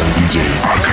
Каждый день.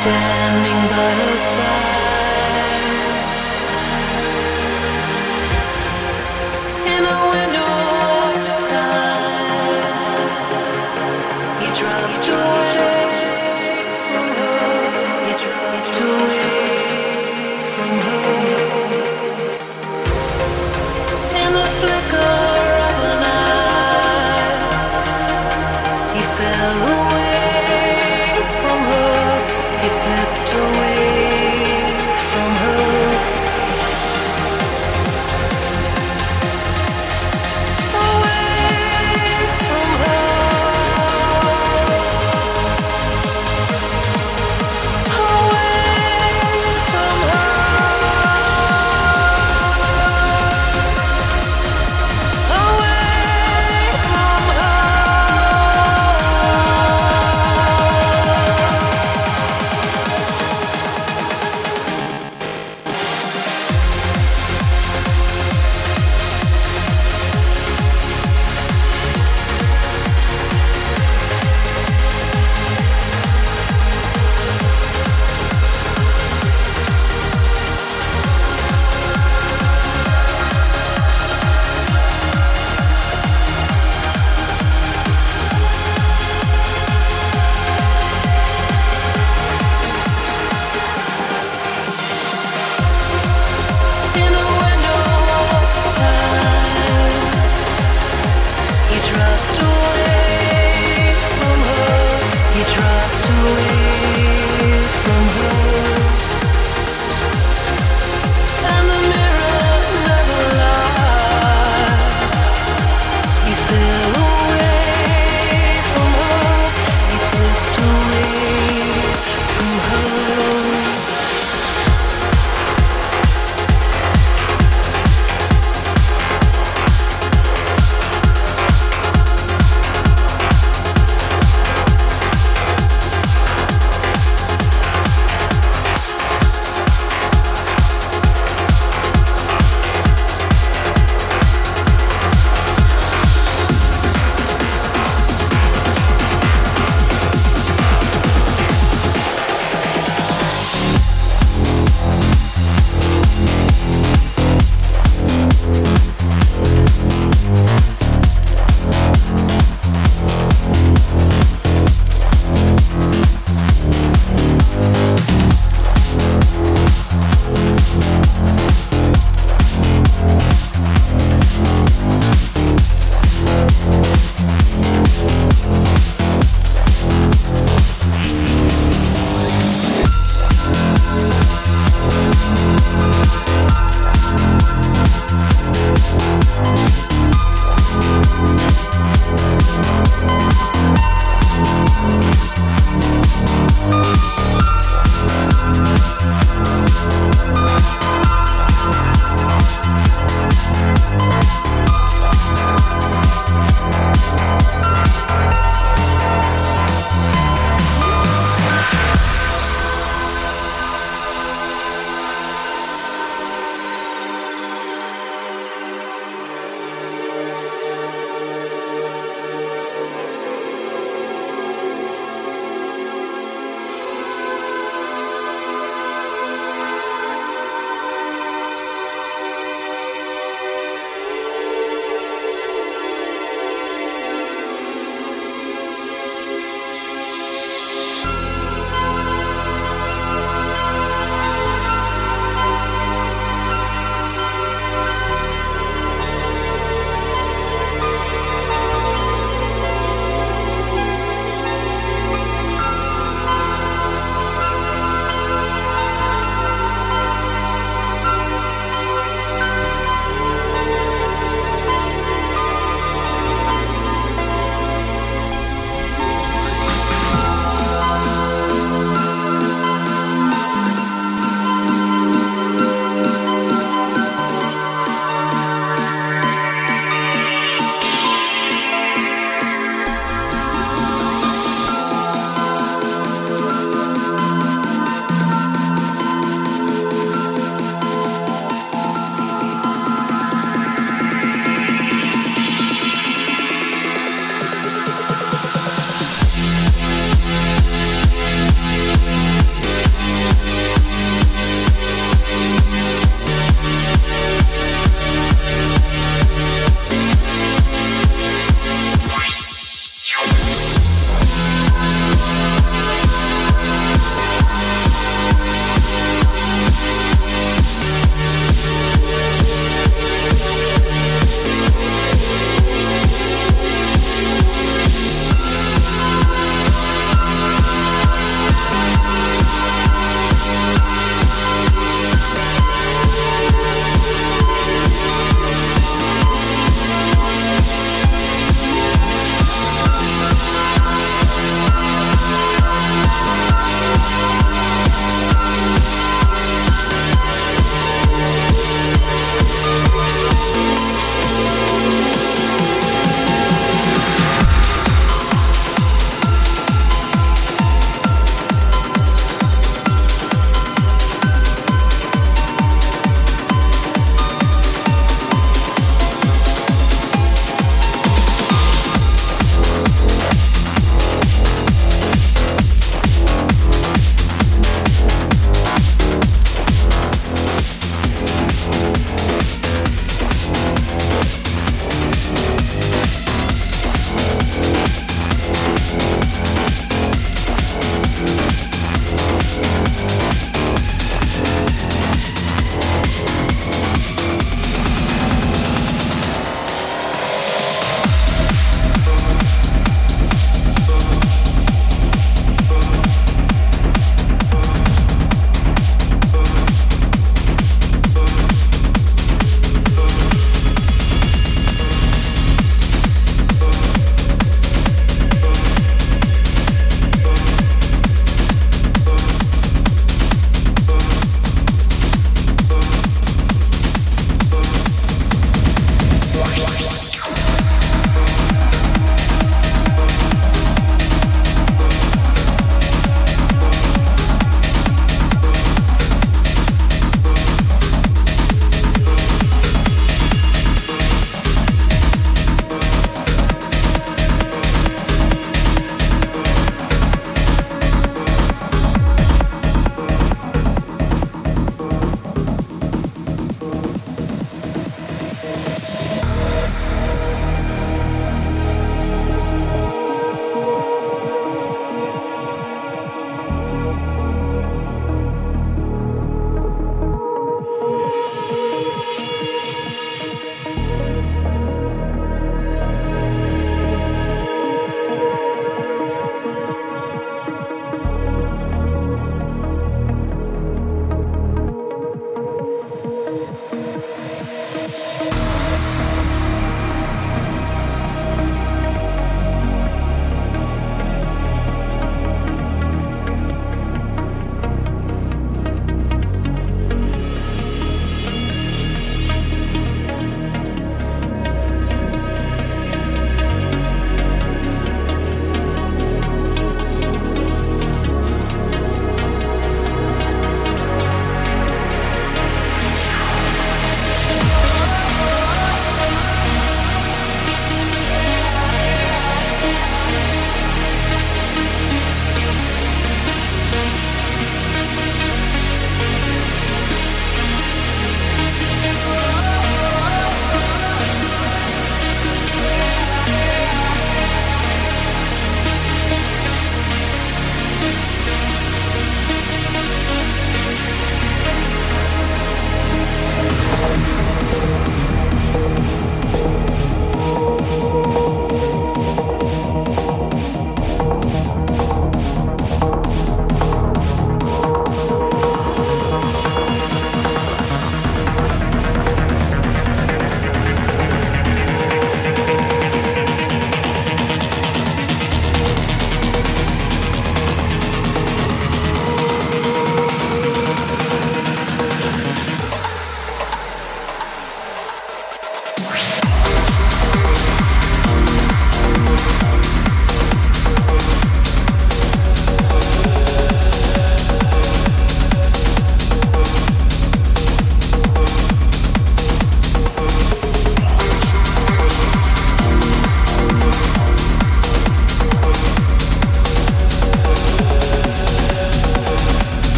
Standing by her side.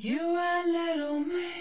You and little me.